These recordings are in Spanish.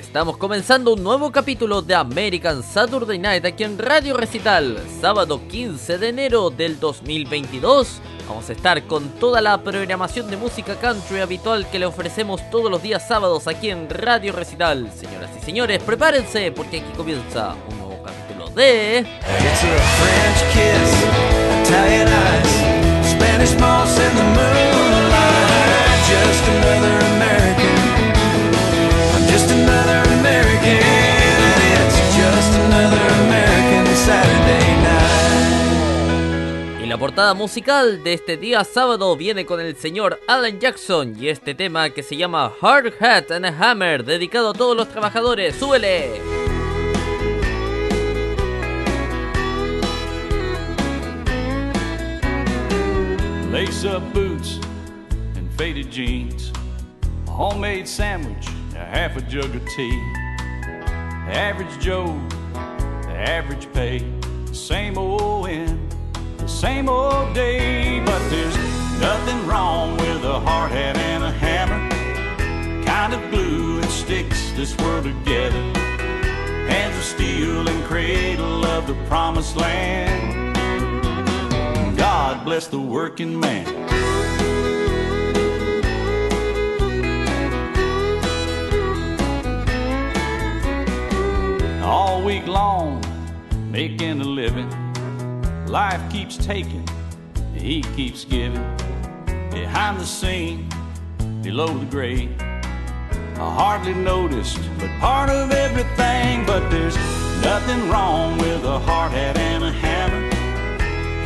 Estamos comenzando un nuevo capítulo de American Saturday Night aquí en Radio Recital, sábado 15 de enero del 2022. Vamos a estar con toda la programación de música country habitual que le ofrecemos todos los días sábados aquí en Radio Recital. Señoras y señores, prepárense porque aquí comienza un nuevo capítulo de... It's a Y la portada musical de este día sábado viene con el señor Alan Jackson y este tema que se llama Hard Hat and a Hammer, dedicado a todos los trabajadores. ¡Súbele! Lace up boots and faded jeans, a homemade sandwich, a half a jug of tea. The average Joe, the average pay, the same old end, the same old day. But there's nothing wrong with a hard hat and a hammer, kind of glue that sticks this world together. Hands of steel and cradle of the promised land. God bless the working man. All week long, making a living. Life keeps taking, he keeps giving. Behind the scene, below the grade. I hardly noticed, but part of everything. But there's nothing wrong with a hard hat and a hammer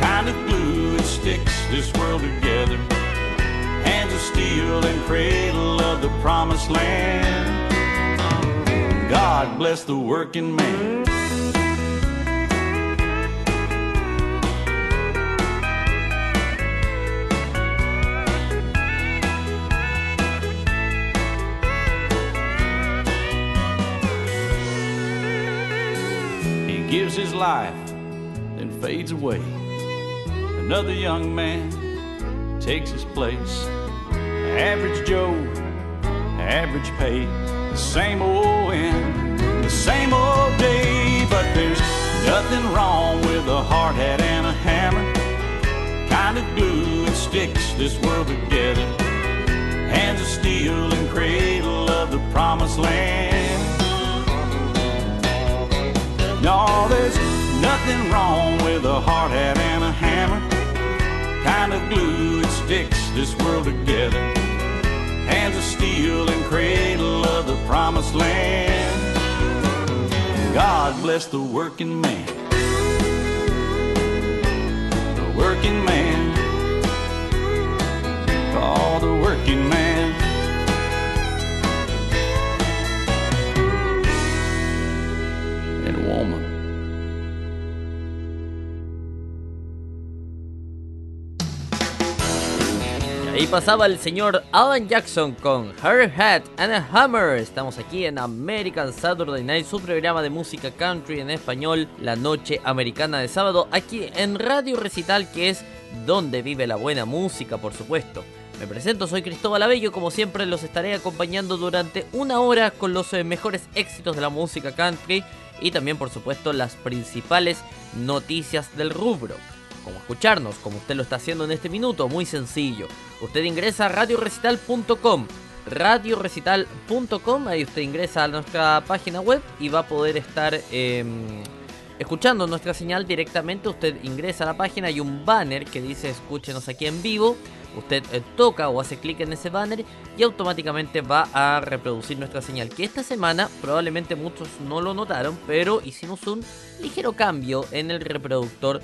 kind of glue that sticks this world together. Hands of steel and cradle of the promised land. God bless the working man. He gives his life, then fades away. Another young man takes his place. Average Joe, average pay, same old wind, the same old day. But there's nothing wrong with a hard hat and a hammer. Kind of glue that sticks this world together. Hands of steel and cradle of the promised land. No, there's nothing wrong with a hard hat and a hammer. Kind of glue that sticks this world together. Hands of steel and cradle promised land. God bless the working man. The working man. Oh, the working man. Ahí pasaba el señor Alan Jackson con Her Hat and a Hammer. Estamos aquí en American Saturday Night, su programa de música country en español, la noche americana de sábado, aquí en Radio Recital, que es donde vive la buena música, por supuesto. Me presento, soy Cristóbal Abello, como siempre los estaré acompañando durante una hora con los eh, mejores éxitos de la música country y también, por supuesto, las principales noticias del rubro como escucharnos, como usted lo está haciendo en este minuto, muy sencillo. Usted ingresa a radiorecital.com, radiorecital.com, ahí usted ingresa a nuestra página web y va a poder estar eh, escuchando nuestra señal directamente. Usted ingresa a la página, hay un banner que dice escúchenos aquí en vivo. Usted eh, toca o hace clic en ese banner y automáticamente va a reproducir nuestra señal. Que esta semana probablemente muchos no lo notaron, pero hicimos un ligero cambio en el reproductor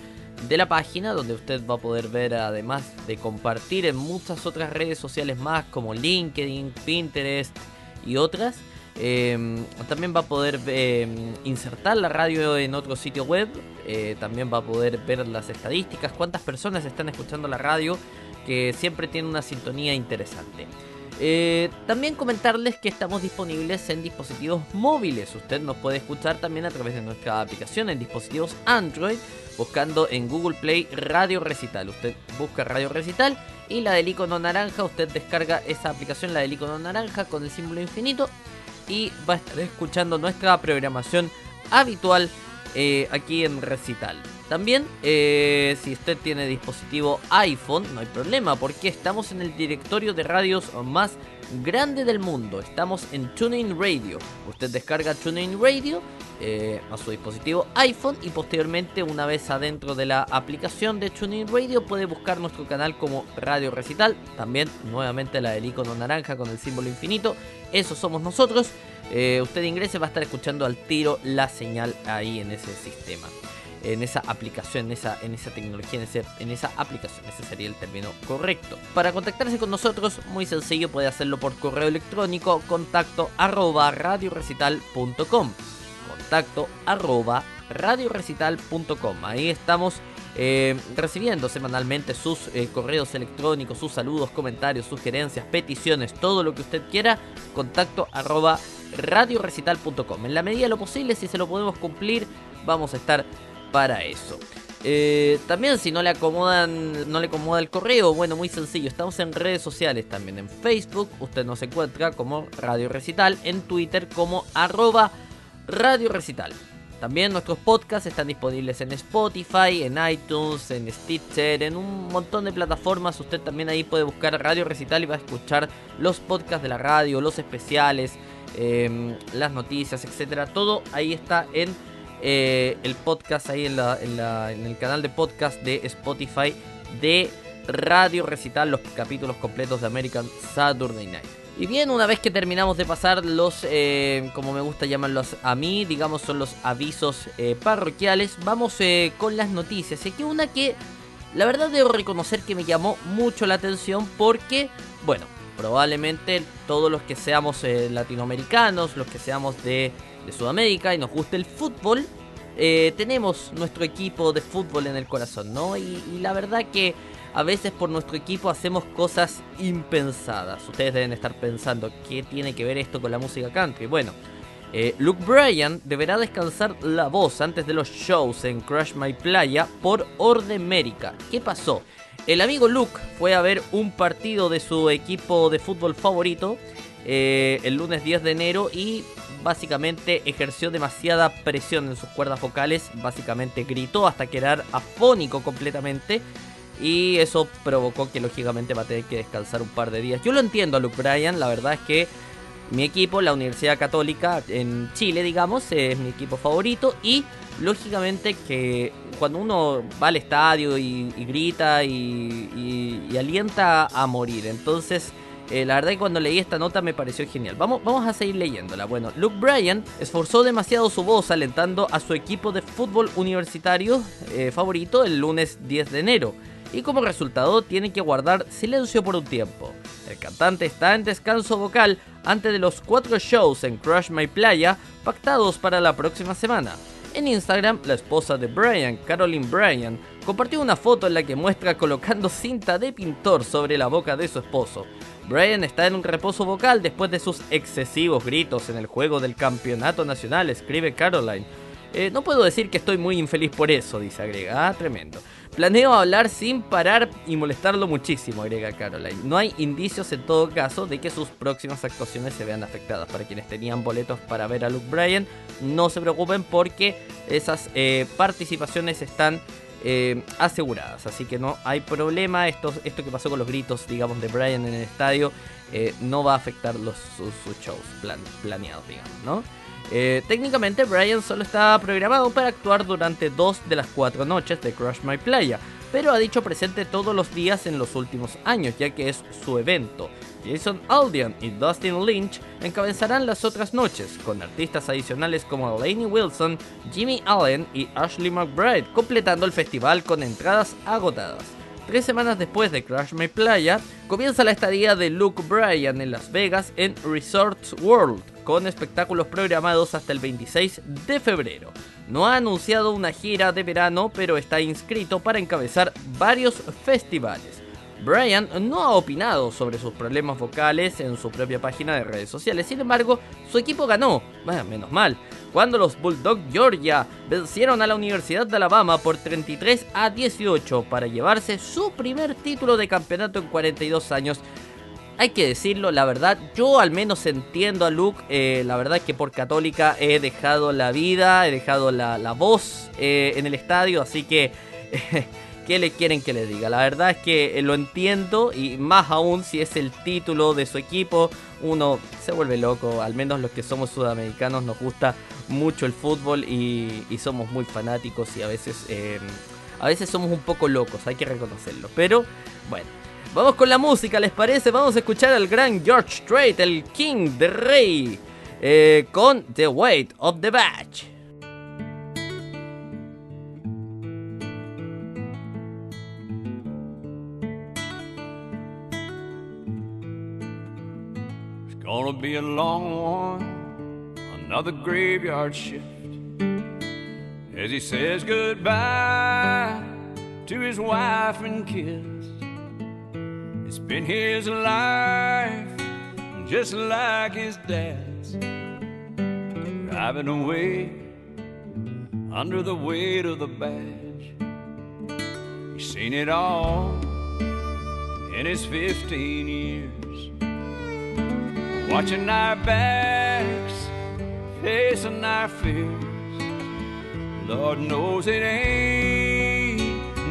de la página donde usted va a poder ver además de compartir en muchas otras redes sociales más como LinkedIn, Pinterest y otras. eh, también va a poder eh, insertar la radio en otro sitio web. eh, también va a poder ver las estadísticas, cuántas personas están escuchando la radio, que siempre tiene una sintonía interesante. Eh, también comentarles que estamos disponibles en dispositivos móviles. Usted nos puede escuchar también a través de nuestra aplicación en dispositivos Android, buscando en Google Play Radio Recital. Usted busca Radio Recital y la del icono naranja, usted descarga esa aplicación, la del icono naranja con el símbolo infinito. y va a estar escuchando nuestra programación habitual eh, aquí en Recital. También, eh, si usted tiene dispositivo iPhone, no hay problema, porque estamos en el directorio de radios más grande del mundo. Estamos en TuneIn Radio. Usted descarga TuneIn Radio eh, a su dispositivo iPhone y posteriormente, una vez adentro de la aplicación de TuneIn Radio, puede buscar nuestro canal como Radio Recital. También, nuevamente, la del icono naranja con el símbolo infinito. Eso somos nosotros. Eh, usted ingrese, va a estar escuchando al tiro la señal ahí en ese sistema en esa aplicación, en esa, tecnología, en, ese, en esa aplicación. Ese sería el término correcto. Para contactarse con nosotros, muy sencillo, puede hacerlo por correo electrónico, contacto arroba radiorecital.com. Contacto arroba radiorecital.com. Ahí estamos eh, recibiendo semanalmente sus eh, correos electrónicos, sus saludos, comentarios, sugerencias, peticiones, todo lo que usted quiera. Contacto arroba radiorecital.com. En la medida de lo posible, si se lo podemos cumplir, vamos a estar para eso. Eh, también si no le acomodan, no le acomoda el correo, bueno, muy sencillo, estamos en redes sociales también, en Facebook, usted nos encuentra como Radio Recital, en Twitter como arroba Radio Recital. También nuestros podcasts están disponibles en Spotify, en iTunes, en Stitcher, en un montón de plataformas. Usted también ahí puede buscar Radio Recital y va a escuchar los podcasts de la radio, los especiales, em, las noticias, etcétera. Todo ahí está en eh, el podcast ahí en, en, el canal de podcast de Spotify de Radio Recital, los capítulos completos de American Saturday Night. Y bien, una vez que terminamos de pasar los, eh, como me gusta llamarlos a mí, digamos son los avisos eh, parroquiales, vamos con las noticias. Y aquí una que la verdad debo reconocer que me llamó mucho la atención porque, bueno, probablemente todos los que seamos latinoamericanos, los que seamos de Sudamérica y nos gusta el fútbol, eh, tenemos nuestro equipo de fútbol en el corazón, ¿no? Y, la verdad que a veces por nuestro equipo hacemos cosas impensadas. Ustedes deben estar pensando, ¿qué tiene que ver esto con la música country? Bueno, eh, Luke Bryan deberá descansar la voz antes de los shows en Crush My Playa por orden médica. ¿Qué pasó? El amigo Luke fue a ver un partido de su equipo de fútbol favorito eh, el lunes 10 de enero y básicamente ejerció demasiada presión en sus cuerdas vocales, básicamente gritó hasta quedar afónico completamente y eso provocó que lógicamente va a tener que descansar un par de días. Yo lo entiendo a Luke Bryan, la verdad es que mi equipo, la Universidad Católica en Chile, digamos, es mi equipo favorito y lógicamente que cuando uno va al estadio y, grita y alienta a morir, entonces eh, la verdad que cuando leí esta nota me pareció genial. Vamos, vamos a seguir leyéndola. Bueno, Luke Bryan esforzó demasiado su voz alentando a su equipo de fútbol universitario eh, favorito el lunes 10 de enero. Y como resultado tiene que guardar silencio por un tiempo. El cantante está en descanso vocal antes de los cuatro shows en Crush My Playa pactados para la próxima semana. En Instagram, la esposa de Bryan, Caroline Bryan, compartió una foto en la que muestra colocando cinta de pintor sobre la boca de su esposo. Brian está en un reposo vocal después de sus excesivos gritos en el juego del campeonato nacional, escribe Caroline. Eh, no puedo decir que estoy muy infeliz por eso, dice agrega. Ah, tremendo. Planeo hablar sin parar y molestarlo muchísimo, agrega Caroline. No hay indicios en todo caso de que sus próximas actuaciones se vean afectadas. Para quienes tenían boletos para ver a Luke Bryan, no se preocupen porque esas eh, participaciones están eh, aseguradas. Así que no hay problema. Esto, esto que pasó con los gritos, digamos, de Brian en el estadio eh, no va a afectar los, sus, shows planeados, digamos, ¿no? Eh, técnicamente, Brian solo está programado para actuar durante dos de las cuatro noches de Crush My Playa, pero ha dicho presente todos los días en los últimos años, ya que es su evento. Jason Aldean y Dustin Lynch encabezarán las otras noches, con artistas adicionales como Lainey Wilson, Jimmy Allen y Ashley McBride, completando el festival con entradas agotadas. Tres semanas después de Crash My Playa, comienza la estadía de Luke Bryan en Las Vegas en Resorts World, con espectáculos programados hasta el 26 de febrero. No ha anunciado una gira de verano, pero está inscrito para encabezar varios festivales. Brian no ha opinado sobre sus problemas vocales en su propia página de redes sociales, sin embargo, su equipo ganó, menos mal, cuando los Bulldogs Georgia vencieron a la Universidad de Alabama por 33 a 18 para llevarse su primer título de campeonato en 42 años. hay que decirlo, la verdad, yo al menos entiendo a Luke, eh, la verdad es que por católica he dejado la vida, he dejado la, voz eh, en el estadio, así que... ¿Qué le quieren que le diga? La verdad es que eh, lo entiendo y más aún si es el título de su equipo, uno se vuelve loco, al menos los que somos sudamericanos nos gusta mucho el fútbol y, somos muy fanáticos y a veces, eh, a veces somos un poco locos, hay que reconocerlo. Pero bueno, vamos con la música, ¿les parece? Vamos a escuchar al gran George Strait, el King de Rey, eh, con The Weight of the Badge. Be a long one, another graveyard shift. As he says goodbye to his wife and kids. It's been his life, just like his dad's. Driving away under the weight of the badge. He's seen it all in his 15 years watching our backs, facing our fears. Lord knows it ain't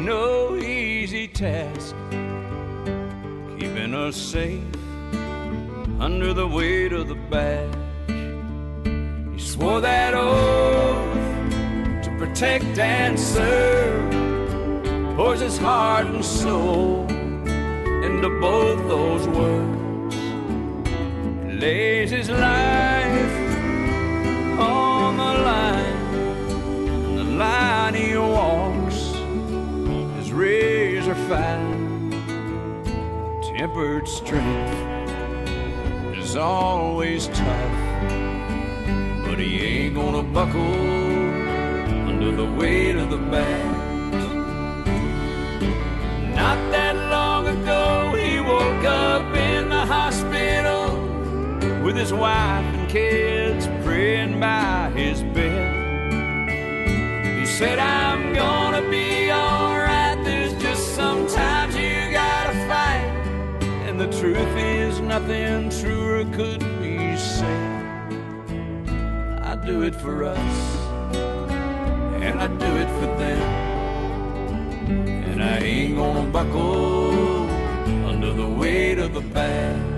no easy task keeping us safe under the weight of the badge. He swore that oath to protect and serve, pours his heart and soul into both those words lays his life on the line. And the line he walks is razor fine. Tempered strength is always tough, but he ain't gonna buckle under the weight of the badge. Not that his wife and kids praying by his bed. He said, I'm gonna be alright. There's just sometimes you gotta fight. And the truth is, nothing truer could be said. I do it for us, and I do it for them. And I ain't gonna buckle under the weight of the badge.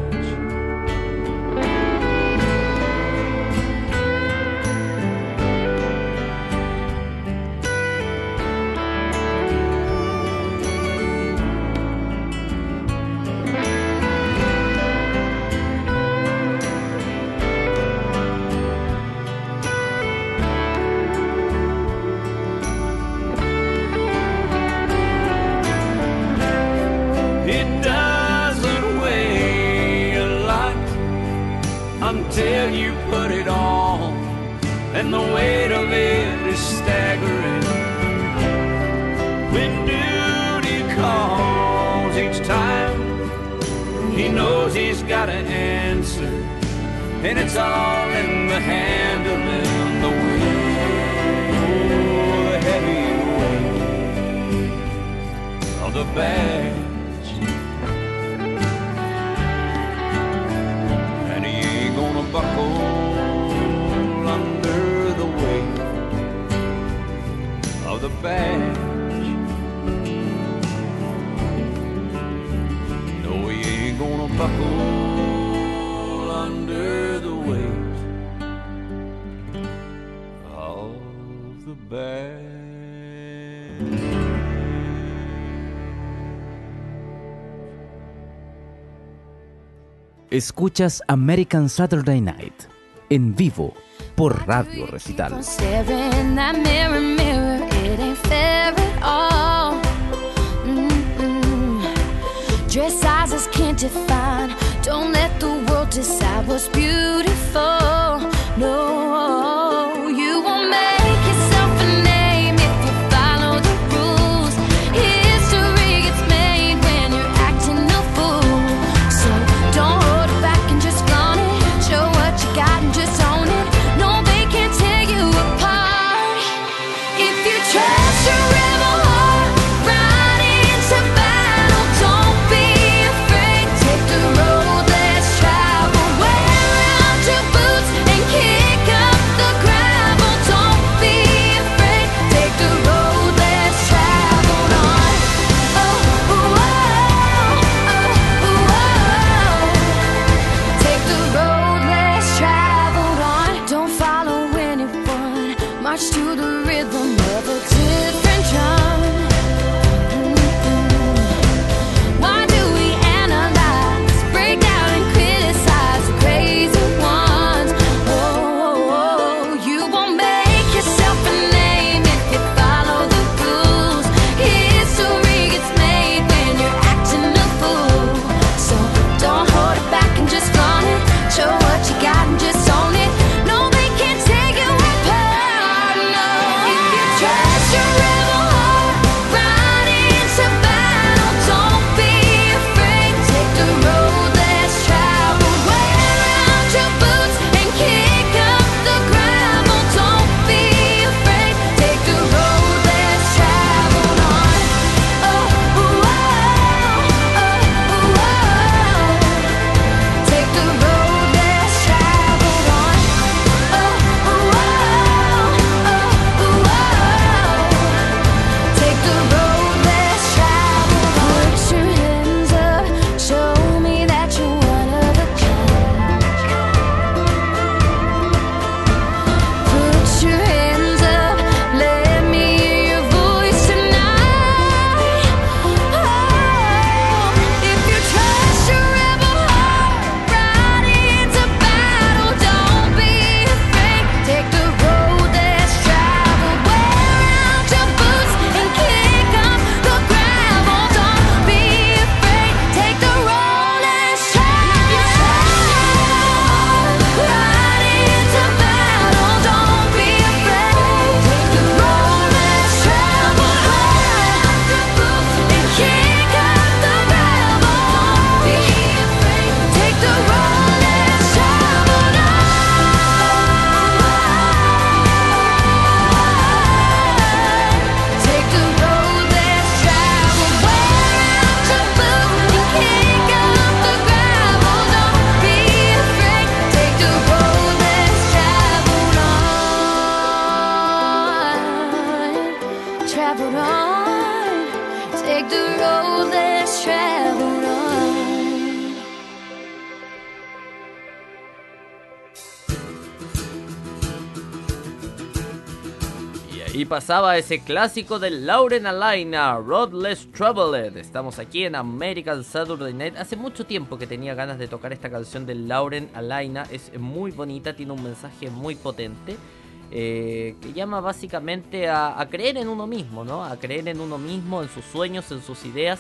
Buckle under the weight of the. Escuchas American Saturday Night en vivo por Radio Recital. Dress sizes can't define. Don't let the world decide what's beautiful. No, pasaba ese clásico de Lauren Alaina, Roadless Traveled. Estamos aquí en American Saturday Night. Hace mucho tiempo que tenía ganas de tocar esta canción de Lauren Alaina. Es muy bonita, tiene un mensaje muy potente. eh, que llama básicamente a, creer en uno mismo, ¿no? A creer en uno mismo, en sus sueños, en sus ideas.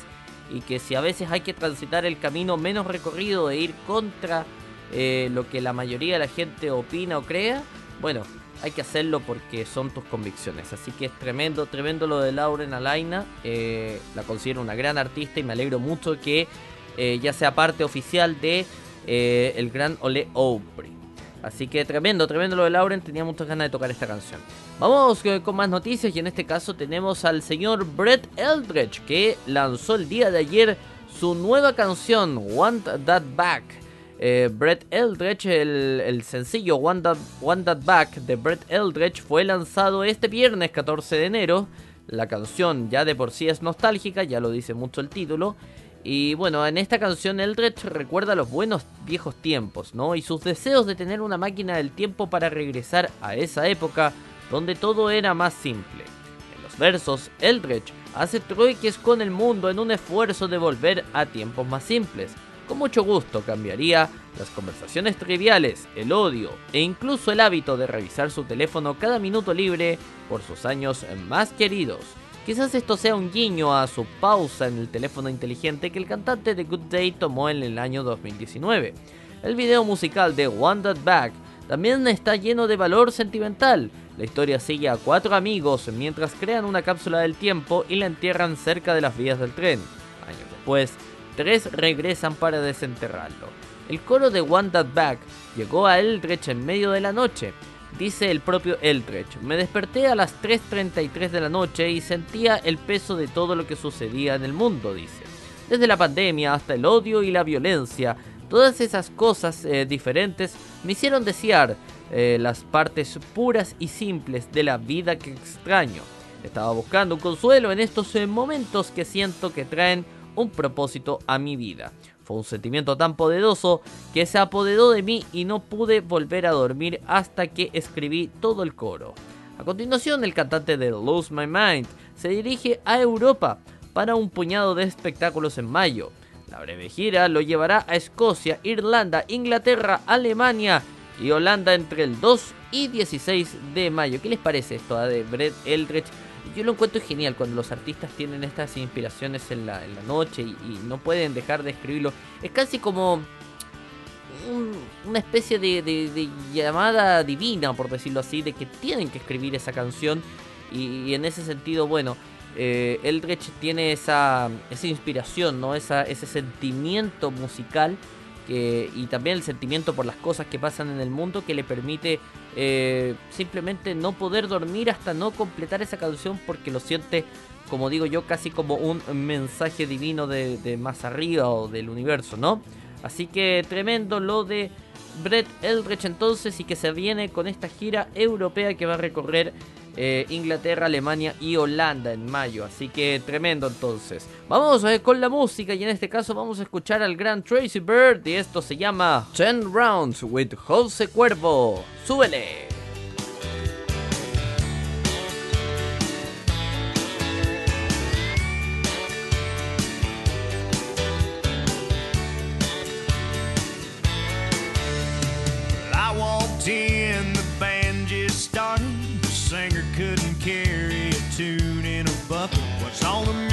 Y que si a veces hay que transitar el camino menos recorrido de ir contra eh, lo que la mayoría de la gente opina o crea, bueno, hay que hacerlo porque son tus convicciones. Así que es tremendo, tremendo lo de Lauren Alaina. Eh, la considero una gran artista y me alegro mucho que eh, ya sea parte oficial de eh, el gran Ole Opry. Así que tremendo, tremendo lo de Lauren. Tenía muchas ganas de tocar esta canción. Vamos con más noticias y en este caso tenemos al señor Brett Eldredge que lanzó el día de ayer su nueva canción Want That Back. Eh, Brett Eldredge, el, el sencillo One That, One That Back de Brett Eldredge fue lanzado este viernes 14 de enero. La canción ya de por sí es nostálgica, ya lo dice mucho el título. Y bueno, en esta canción Eldredge recuerda los buenos viejos tiempos, ¿no? Y sus deseos de tener una máquina del tiempo para regresar a esa época donde todo era más simple. En los versos, Eldredge hace trueques con el mundo en un esfuerzo de volver a tiempos más simples. Con mucho gusto cambiaría las conversaciones triviales, el odio e incluso el hábito de revisar su teléfono cada minuto libre por sus años más queridos. Quizás esto sea un guiño a su pausa en el teléfono inteligente que el cantante de Good Day tomó en el año 2019. El video musical de One Back también está lleno de valor sentimental. La historia sigue a cuatro amigos mientras crean una cápsula del tiempo y la entierran cerca de las vías del tren. Años después, tres regresan para desenterrarlo. El coro de One That Back llegó a Eldredge en medio de la noche. Dice el propio Eldredge, me desperté a las 3.33 de la noche y sentía el peso de todo lo que sucedía en el mundo, dice. Desde la pandemia hasta el odio y la violencia, todas esas cosas eh, diferentes me hicieron desear eh, las partes puras y simples de la vida que extraño. Estaba buscando un consuelo en estos eh, momentos que siento que traen un propósito a mi vida. Fue un sentimiento tan poderoso que se apoderó de mí y no pude volver a dormir hasta que escribí todo el coro. A continuación, el cantante de Lose My Mind se dirige a Europa para un puñado de espectáculos en mayo. La breve gira lo llevará a Escocia, Irlanda, Inglaterra, Alemania y Holanda entre el 2 y 16 de mayo. ¿Qué les parece esto de Brett Eldredge? Yo lo encuentro genial cuando los artistas tienen estas inspiraciones en la, en la noche y, no pueden dejar de escribirlo. Es casi como un- una especie de, llamada divina, por decirlo así, de que tienen que escribir esa canción. Y, en ese sentido, bueno, eh, Eldredge tiene esa, esa inspiración, ¿no? Esa, ese sentimiento musical y también el sentimiento por las cosas que pasan en el mundo que le permite eh, simplemente no poder dormir hasta no completar esa canción porque lo siente, como digo yo, casi como un mensaje divino de, de más arriba o del universo, ¿no? Así que tremendo lo de Brett Eldredge entonces y que se viene con esta gira europea que va a recorrer eh, Inglaterra, Alemania y Holanda en mayo. Así que tremendo entonces. Vamos eh, con la música y en este caso vamos a escuchar al gran Tracy Bird y esto se llama 10 Rounds with Jose Cuervo. ¡Súbele! On a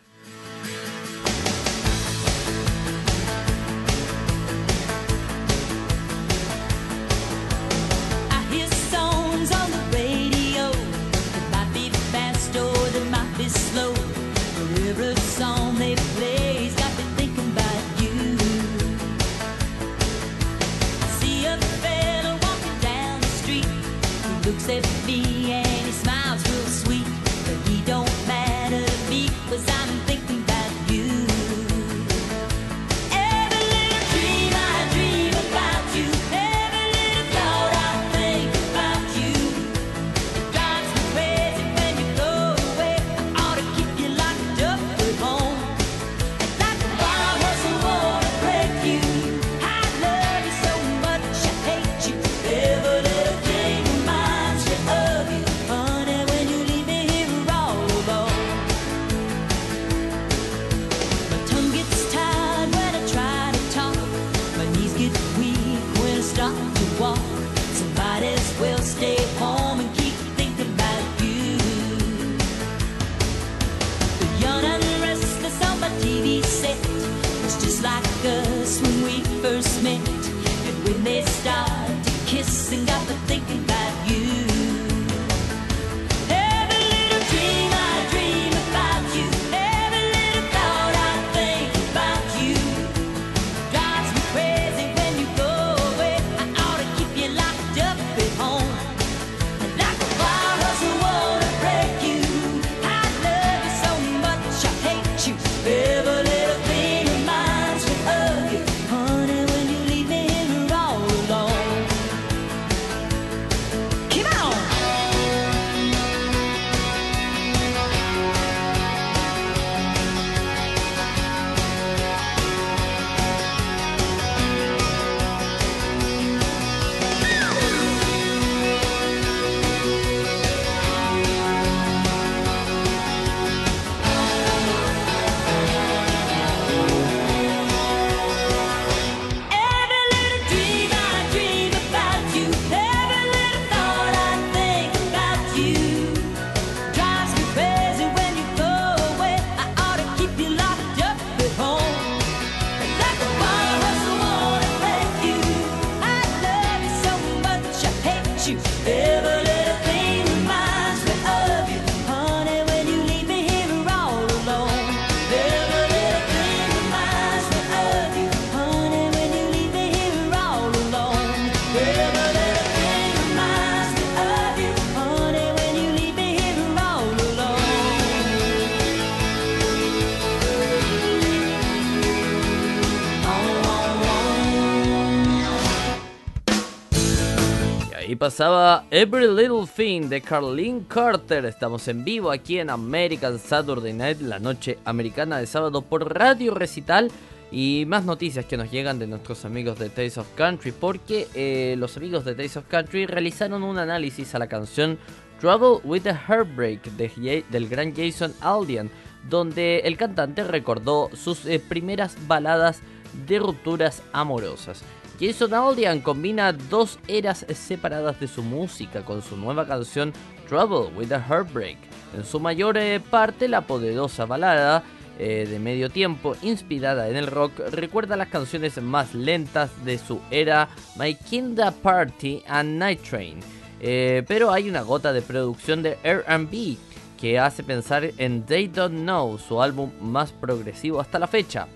Every Little Thing de Carlene Carter. Estamos en vivo aquí en American Saturday Night, la noche americana de sábado por Radio Recital. Y más noticias que nos llegan de nuestros amigos de Taste of Country, porque eh, los amigos de Taste of Country realizaron un análisis a la canción Trouble with the Heartbreak de, del gran Jason Aldean, donde el cantante recordó sus eh, primeras baladas de rupturas amorosas. Jason Aldean combina dos eras separadas de su música con su nueva canción Trouble with a Heartbreak. En su mayor eh, parte, la poderosa balada eh, de medio tiempo inspirada en el rock recuerda las canciones más lentas de su era My Kinda Party and Night Train. Eh, pero hay una gota de producción de RB que hace pensar en They Don't Know, su álbum más progresivo hasta la fecha.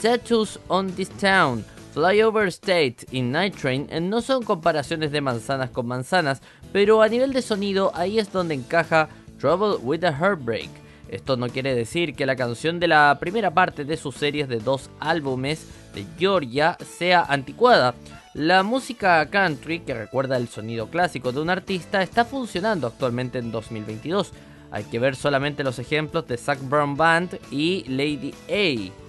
Tattoos on This Town Flyover State y Night Train eh, no son comparaciones de manzanas con manzanas, pero a nivel de sonido ahí es donde encaja Trouble with a Heartbreak. Esto no quiere decir que la canción de la primera parte de sus series de dos álbumes de Georgia sea anticuada. La música country, que recuerda el sonido clásico de un artista, está funcionando actualmente en 2022. Hay que ver solamente los ejemplos de Zac Brown Band y Lady A.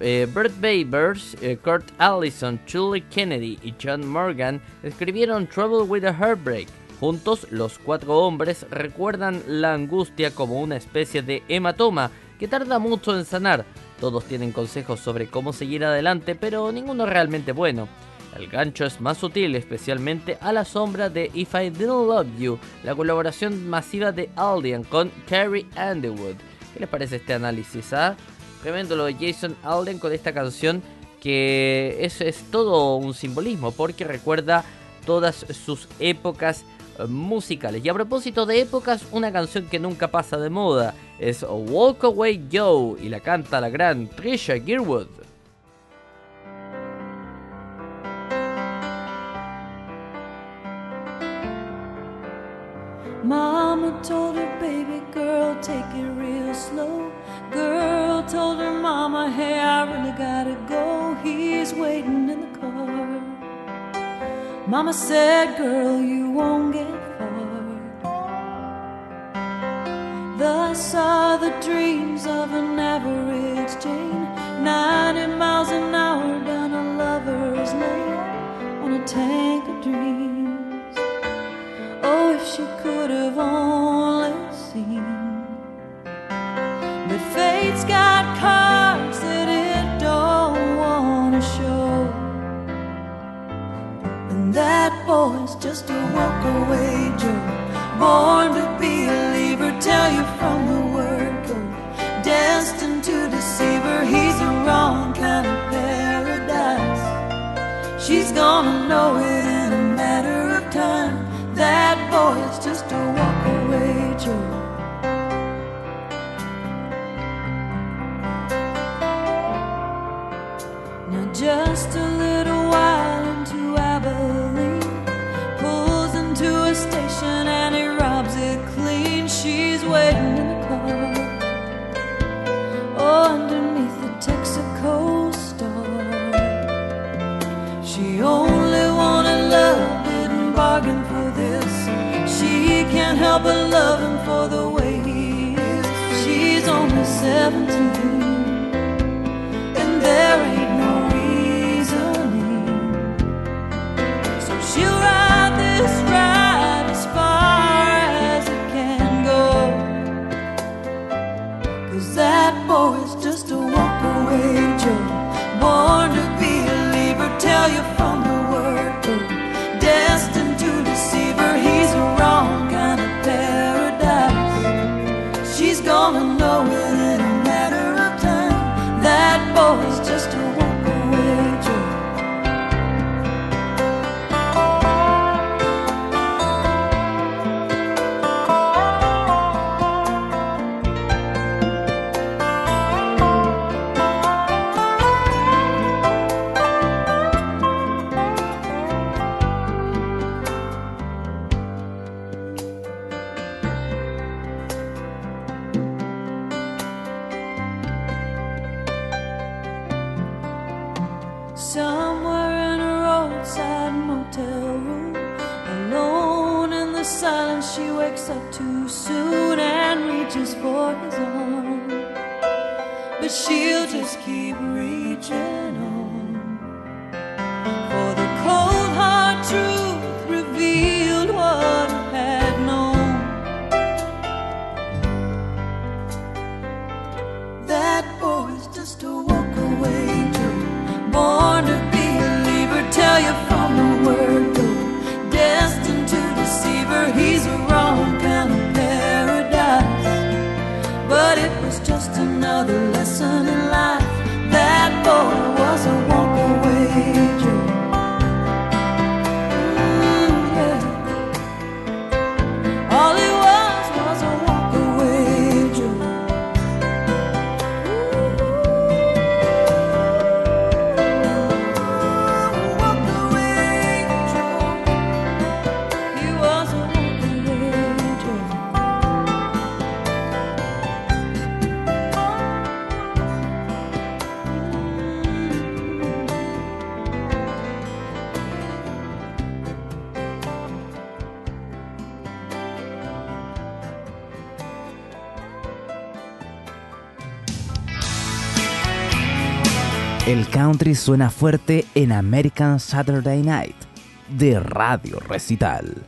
Eh, Bert Babers, eh, Kurt Allison, Julie Kennedy y John Morgan escribieron Trouble with a Heartbreak. Juntos, los cuatro hombres recuerdan la angustia como una especie de hematoma que tarda mucho en sanar. Todos tienen consejos sobre cómo seguir adelante, pero ninguno realmente bueno. El gancho es más sutil, especialmente a la sombra de If I Didn't Love You, la colaboración masiva de Aldean con Carrie Underwood. ¿Qué les parece este análisis? ah? Tremendo lo de Jason Alden con esta canción que es, es todo un simbolismo porque recuerda todas sus épocas eh, musicales. Y a propósito de épocas, una canción que nunca pasa de moda es Walk Away Joe y la canta la gran Trisha Gearwood. Mama Mama said, girl, you won't get far. Thus are the dreams of an average Jane. 90 miles an hour down a lover's lane on a tank just a walk away Joe. Born to be a leaver, tell you didn't for this. She can't help but love him for the way he is. She's only 17 sun country suena fuerte en American Saturday Night de Radio Recital.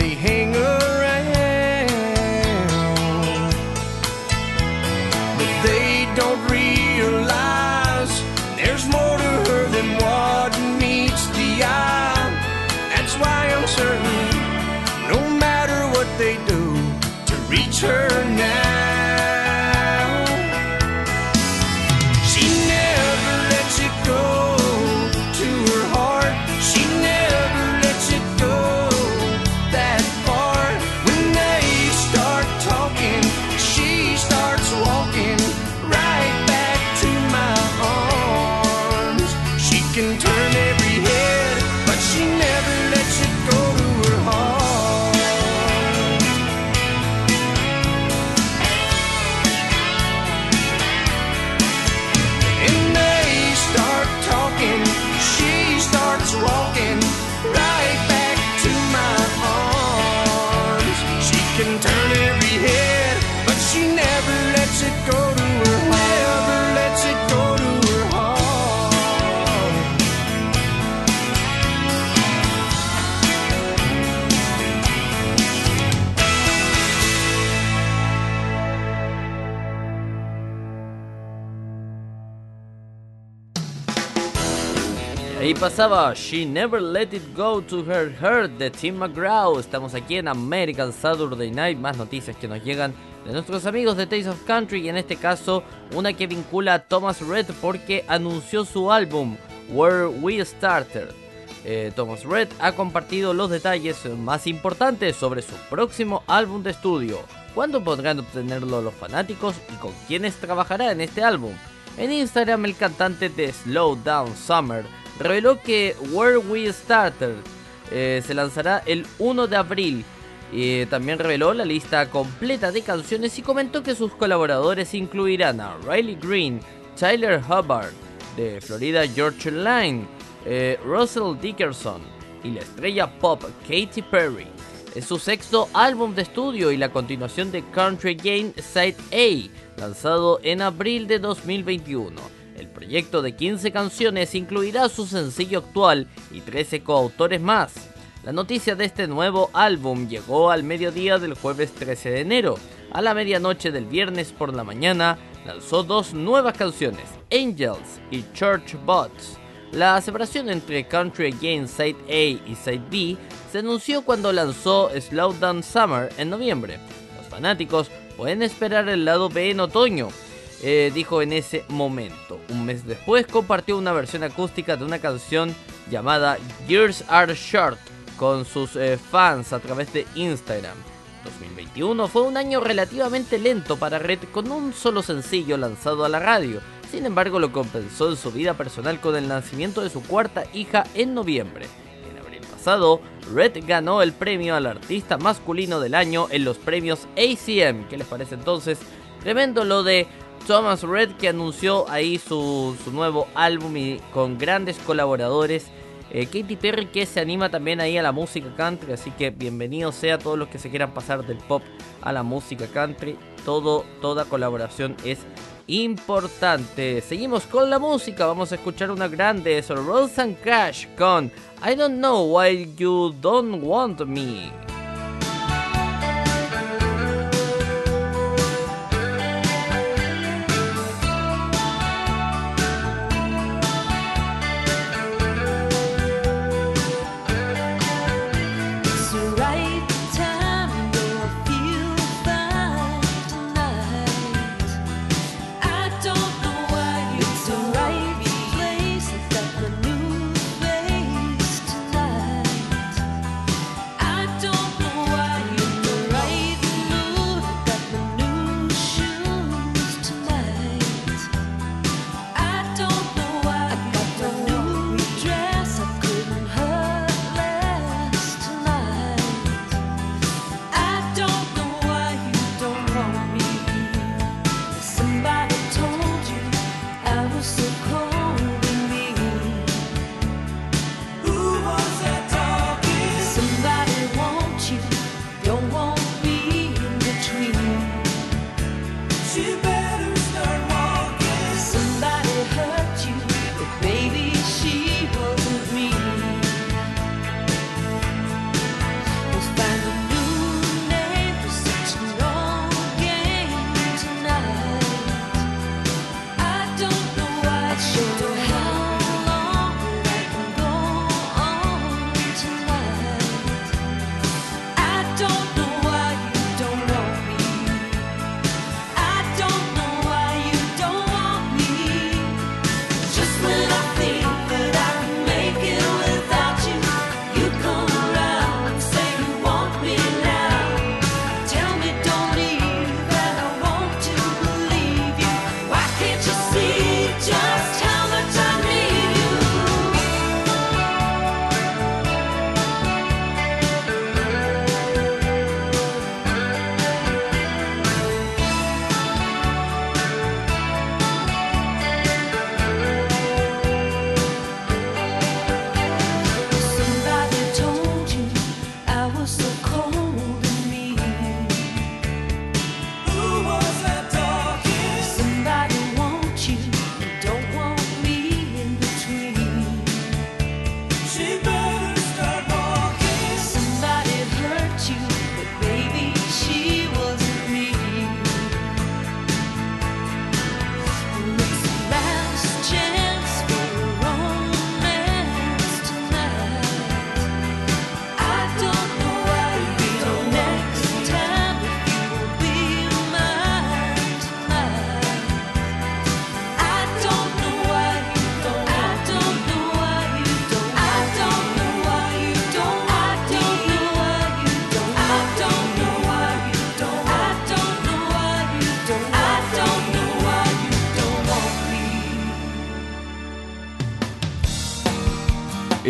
They hang around. But they don't realize there's more to her than what meets the eye. That's why I'm certain no matter what they do to reach her pasaba She Never Let It Go to Her Heart de Tim McGraw. Estamos aquí en American Saturday Night. Más noticias que nos llegan de nuestros amigos de Taste of Country. Y en este caso, una que vincula a Thomas Red porque anunció su álbum Where We Started. Eh, Thomas Red ha compartido los detalles más importantes sobre su próximo álbum de estudio. ¿Cuándo podrán obtenerlo los fanáticos y con quiénes trabajará en este álbum? En Instagram el cantante de Slow Down Summer reveló que Where We Started eh, se lanzará el 1 de abril. Y también reveló la lista completa de canciones y comentó que sus colaboradores incluirán a Riley Green, Tyler Hubbard, de Florida Georgia Line, eh, Russell Dickerson y la estrella pop Katy Perry. Es su sexto álbum de estudio y la continuación de Country Game Side A, lanzado en abril de 2021. El proyecto de 15 canciones incluirá su sencillo actual y 13 coautores más. La noticia de este nuevo álbum llegó al mediodía del jueves 13 de enero. A la medianoche del viernes por la mañana lanzó dos nuevas canciones, Angels y Church Bots. La separación entre Country Again Side A y Side B se anunció cuando lanzó Slow Down Summer en noviembre. Los fanáticos pueden esperar el lado B en otoño, eh, dijo en ese momento. Un mes después compartió una versión acústica de una canción llamada Years Are Short con sus eh, fans a través de Instagram. 2021 fue un año relativamente lento para Red con un solo sencillo lanzado a la radio. Sin embargo, lo compensó en su vida personal con el nacimiento de su cuarta hija en noviembre. En abril pasado, Red ganó el premio al artista masculino del año en los premios ACM. ¿Qué les parece entonces? Tremendo lo de Thomas Red que anunció ahí su, su nuevo álbum y con grandes colaboradores. Eh, Katy Perry que se anima también ahí a la música country, así que bienvenido sea a todos los que se quieran pasar del pop a la música country. Todo, toda colaboración es importante. Seguimos con la música, vamos a escuchar una grande, eso, Rose and Cash con I Don't Know Why You Don't Want Me.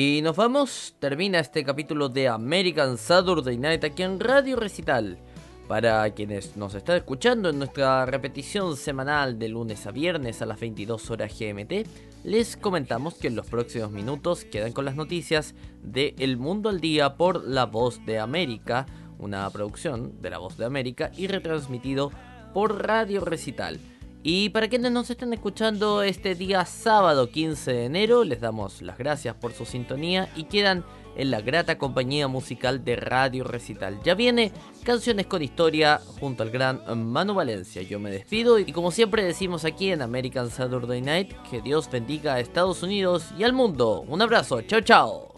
Y nos vamos, termina este capítulo de American Saturday Night aquí en Radio Recital. Para quienes nos están escuchando en nuestra repetición semanal de lunes a viernes a las 22 horas GMT, les comentamos que en los próximos minutos quedan con las noticias de El Mundo al Día por La Voz de América, una producción de La Voz de América y retransmitido por Radio Recital. Y para quienes nos estén escuchando este día sábado 15 de enero, les damos las gracias por su sintonía y quedan en la grata compañía musical de Radio Recital. Ya viene Canciones con Historia junto al gran Manu Valencia. Yo me despido y como siempre decimos aquí en American Saturday Night, que Dios bendiga a Estados Unidos y al mundo. Un abrazo, chao chao.